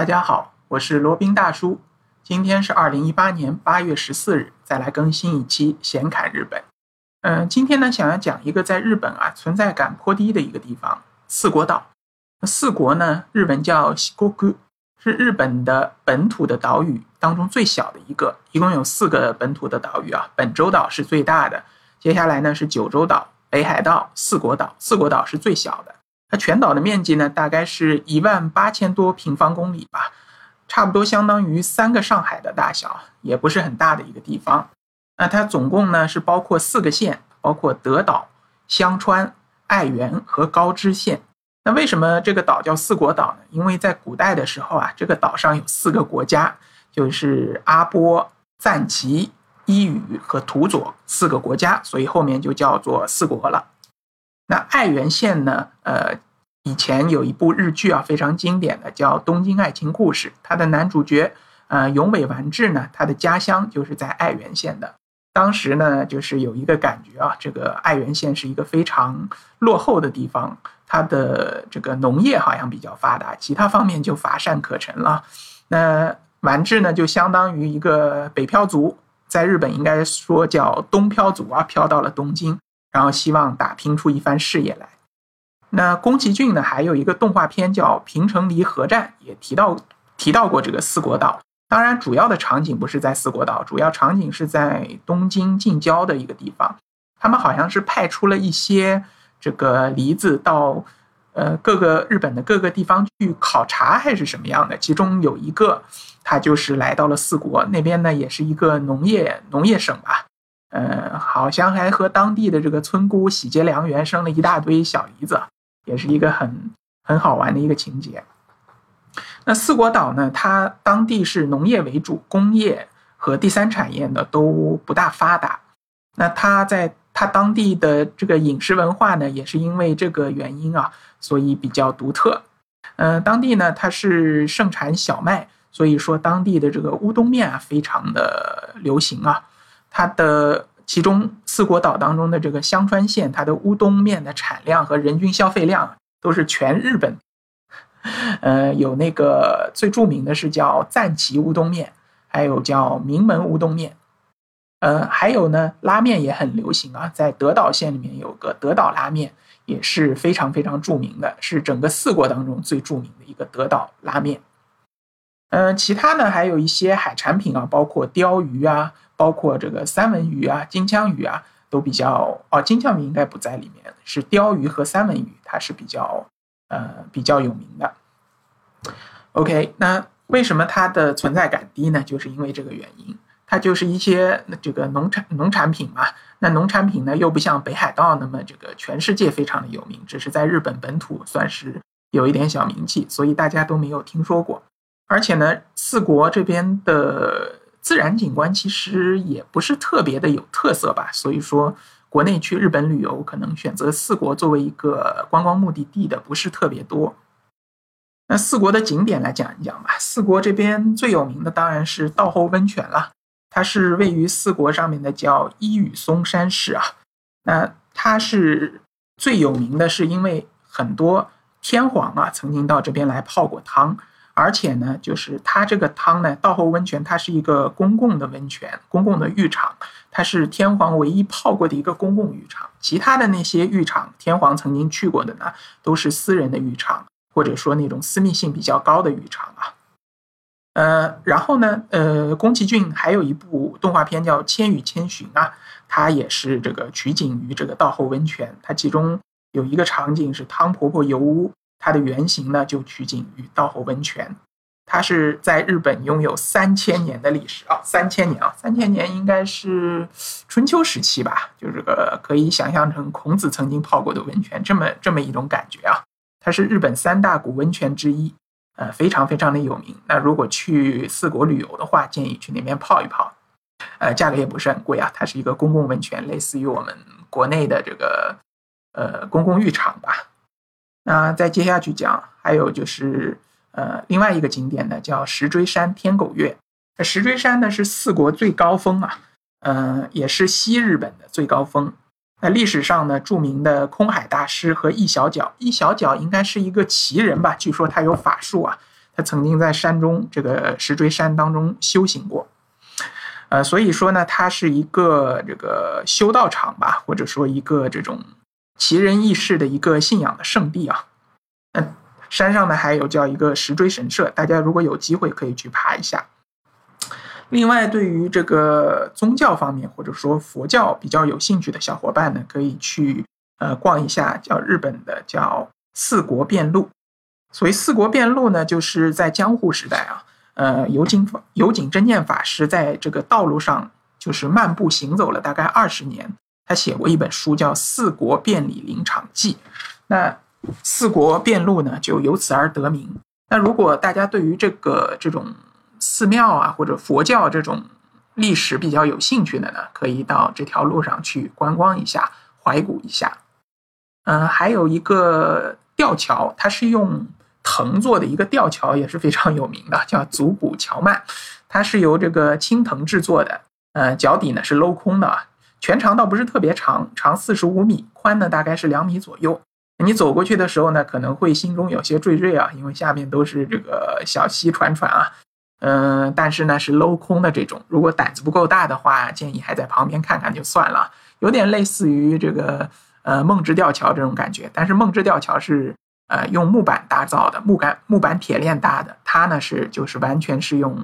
大家好，我是罗宾大叔。今天是二零一八年八月十四日，再来更新一期闲侃日本。嗯，今天呢，想要讲一个在日本啊存在感颇低的一个地方——四国岛。四国呢，日文叫西国谷，是日本的本土的岛屿当中最小的一个，一共有四个本土的岛屿啊。本州岛是最大的，接下来呢是九州岛、北海道、四国岛。四国岛是最小的。它全岛的面积呢，大概是一万八千多平方公里吧，差不多相当于三个上海的大小，也不是很大的一个地方。那它总共呢是包括四个县，包括德岛、香川、爱媛和高知县。那为什么这个岛叫四国岛呢？因为在古代的时候啊，这个岛上有四个国家，就是阿波、赞岐、伊予和土佐四个国家，所以后面就叫做四国了。那爱媛县呢？呃，以前有一部日剧啊，非常经典的，叫《东京爱情故事》。它的男主角，呃，永尾完治呢，他的家乡就是在爱媛县的。当时呢，就是有一个感觉啊，这个爱媛县是一个非常落后的地方，它的这个农业好像比较发达，其他方面就乏善可陈了。那完治呢，就相当于一个北漂族，在日本应该说叫东漂族啊，漂到了东京。然后希望打拼出一番事业来。那宫崎骏呢，还有一个动画片叫《平成离合战》，也提到提到过这个四国岛。当然，主要的场景不是在四国岛，主要场景是在东京近郊的一个地方。他们好像是派出了一些这个梨子到呃各个日本的各个地方去考察，还是什么样的。其中有一个，他就是来到了四国那边呢，也是一个农业农业省吧。呃，好像还和当地的这个村姑喜结良缘，生了一大堆小姨子，也是一个很很好玩的一个情节。那四国岛呢，它当地是农业为主，工业和第三产业呢都不大发达。那它在它当地的这个饮食文化呢，也是因为这个原因啊，所以比较独特。嗯，当地呢它是盛产小麦，所以说当地的这个乌冬面啊非常的流行啊。它的其中四国岛当中的这个香川县，它的乌冬面的产量和人均消费量都是全日本，呃，有那个最著名的是叫赞岐乌冬面，还有叫名门乌冬面，呃，还有呢拉面也很流行啊，在德岛县里面有个德岛拉面也是非常非常著名的，是整个四国当中最著名的一个德岛拉面。嗯，其他呢还有一些海产品啊，包括鲷鱼啊。包括这个三文鱼啊、金枪鱼啊，都比较哦，金枪鱼应该不在里面，是鲷鱼和三文鱼，它是比较呃比较有名的。OK，那为什么它的存在感低呢？就是因为这个原因，它就是一些这个农产农产品嘛。那农产品呢，又不像北海道那么这个全世界非常的有名，只是在日本本土算是有一点小名气，所以大家都没有听说过。而且呢，四国这边的。自然景观其实也不是特别的有特色吧，所以说国内去日本旅游可能选择四国作为一个观光目的地的不是特别多。那四国的景点来讲一讲吧，四国这边最有名的当然是道后温泉了，它是位于四国上面的叫伊予松山市啊。那它是最有名的是因为很多天皇啊曾经到这边来泡过汤。而且呢，就是它这个汤呢，道后温泉，它是一个公共的温泉，公共的浴场，它是天皇唯一泡过的一个公共浴场。其他的那些浴场，天皇曾经去过的呢，都是私人的浴场，或者说那种私密性比较高的浴场啊。呃，然后呢，呃，宫崎骏还有一部动画片叫《千与千寻》啊，它也是这个取景于这个道后温泉，它其中有一个场景是汤婆婆油屋。它的原型呢，就取景于道后温泉，它是在日本拥有三千年的历史啊，三千年啊，三千年应该是春秋时期吧，就这个可以想象成孔子曾经泡过的温泉，这么这么一种感觉啊。它是日本三大古温泉之一，呃，非常非常的有名。那如果去四国旅游的话，建议去那边泡一泡，呃，价格也不是很贵啊。它是一个公共温泉，类似于我们国内的这个呃公共浴场吧。那再接下去讲，还有就是呃，另外一个景点呢，叫石锥山天狗岳。石锥山呢是四国最高峰啊，嗯，也是西日本的最高峰。那历史上呢，著名的空海大师和一小角，一小角应该是一个奇人吧？据说他有法术啊，他他曾经在山中这个石锥山当中修行过，呃，所以说呢，它是一个这个修道场吧，或者说一个这种奇人异事的一个信仰的圣地啊。那山上呢还有叫一个石锥神社，大家如果有机会可以去爬一下。另外，对于这个宗教方面或者说佛教比较有兴趣的小伙伴呢，可以去呃逛一下叫日本的叫四国遍路。所谓四国遍路呢，就是在江户时代啊，呃，有井有井真念法师在这个道路上就是漫步行走了大概二十年，他写过一本书叫《四国遍里林场记》，那四国遍路呢就由此而得名。那如果大家对于这个这种寺庙啊或者佛教这种历史比较有兴趣的呢，可以到这条路上去观光一下，怀古一下。嗯，还有一个吊桥，它是用。藤做的一个吊桥也是非常有名的，叫足骨桥曼，它是由这个青藤制作的，呃，脚底呢是镂空的，全长倒不是特别长，长四十五米，宽呢大概是两米左右。你走过去的时候呢，可能会心中有些惴惴啊，因为下面都是这个小溪潺潺啊，嗯，但是呢是镂空的这种，如果胆子不够大的话，建议还在旁边看看就算了，有点类似于这个呃梦之吊桥这种感觉，但是梦之吊桥是。呃，用木板打造的木杆木板铁链搭的，它呢是就是完全是用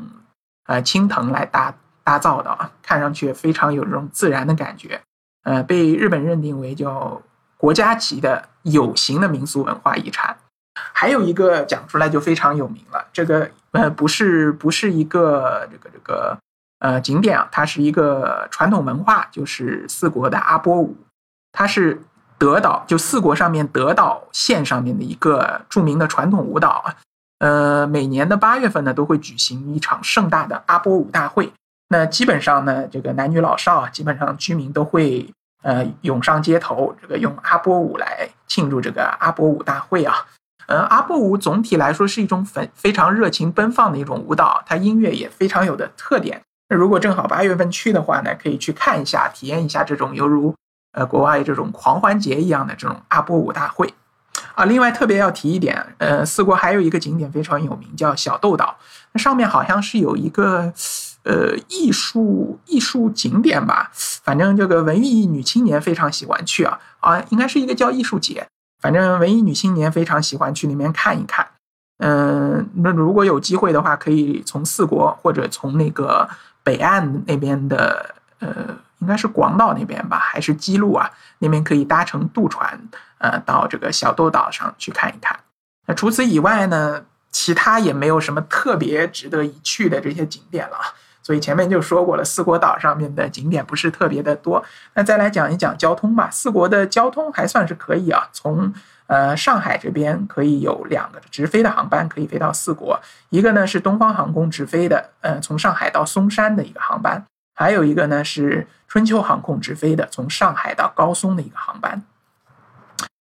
呃青藤来搭打造的啊，看上去非常有这种自然的感觉。呃，被日本认定为叫国家级的有形的民俗文化遗产。还有一个讲出来就非常有名了，这个呃不是不是一个这个这个呃景点啊，它是一个传统文化，就是四国的阿波舞，它是。德岛就四国上面德岛县上面的一个著名的传统舞蹈啊，呃，每年的八月份呢都会举行一场盛大的阿波舞大会。那基本上呢，这个男女老少啊，基本上居民都会呃涌上街头，这个用阿波舞来庆祝这个阿波舞大会啊。呃，阿波舞总体来说是一种非非常热情奔放的一种舞蹈，它音乐也非常有的特点。那如果正好八月份去的话呢，可以去看一下，体验一下这种犹如。呃，国外这种狂欢节一样的这种阿波舞大会，啊，另外特别要提一点，呃，四国还有一个景点非常有名，叫小豆岛，那上面好像是有一个呃艺术艺术景点吧，反正这个文艺女青年非常喜欢去啊，啊，应该是一个叫艺术节，反正文艺女青年非常喜欢去里面看一看，嗯，那如果有机会的话，可以从四国或者从那个北岸那边的呃。应该是广岛那边吧，还是基路啊？那边可以搭乘渡船，呃，到这个小豆岛上去看一看。那除此以外呢，其他也没有什么特别值得一去的这些景点了。所以前面就说过了，四国岛上面的景点不是特别的多。那再来讲一讲交通吧。四国的交通还算是可以啊。从呃上海这边可以有两个直飞的航班可以飞到四国，一个呢是东方航空直飞的，呃，从上海到松山的一个航班。还有一个呢是春秋航空直飞的，从上海到高松的一个航班。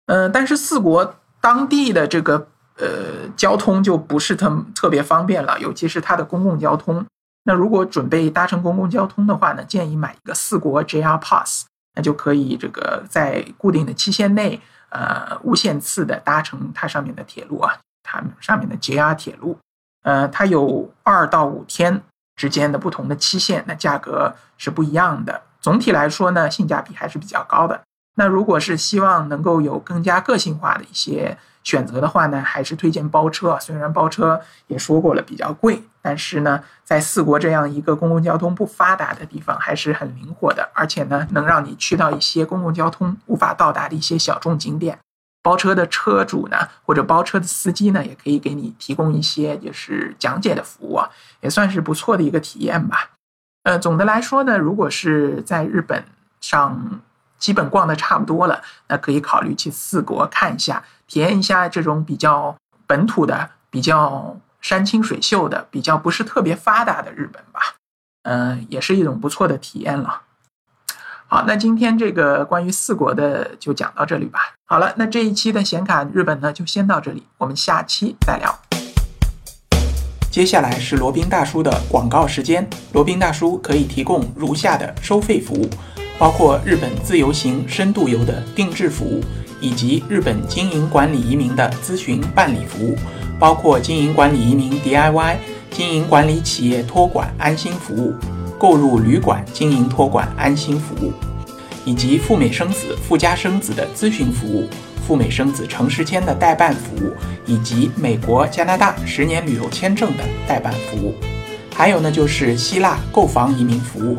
嗯，但是四国当地的这个呃交通就不是特特别方便了，尤其是它的公共交通。那如果准备搭乘公共交通的话呢，建议买一个四国 JR Pass，那就可以这个在固定的期限内，呃，无限次的搭乘它上面的铁路啊，它上面的 JR 铁路，呃，它有二到五天。之间的不同的期限，那价格是不一样的。总体来说呢，性价比还是比较高的。那如果是希望能够有更加个性化的一些选择的话呢，还是推荐包车。虽然包车也说过了比较贵，但是呢，在四国这样一个公共交通不发达的地方，还是很灵活的，而且呢，能让你去到一些公共交通无法到达的一些小众景点。包车的车主呢，或者包车的司机呢，也可以给你提供一些就是讲解的服务啊，也算是不错的一个体验吧。呃，总的来说呢，如果是在日本上基本逛的差不多了，那可以考虑去四国看一下，体验一下这种比较本土的、比较山清水秀的、比较不是特别发达的日本吧。嗯，也是一种不错的体验了。好，那今天这个关于四国的就讲到这里吧。好了，那这一期的显卡日本呢就先到这里，我们下期再聊。接下来是罗宾大叔的广告时间。罗宾大叔可以提供如下的收费服务，包括日本自由行、深度游的定制服务，以及日本经营管理移民的咨询办理服务。包括经营管理移民 DIY、经营管理企业托管安心服务、购入旅馆经营托管安心服务，以及赴美生子、赴加生子的咨询服务、赴美生子城市签的代办服务，以及美国、加拿大十年旅游签证的代办服务。还有呢，就是希腊购房移民服务，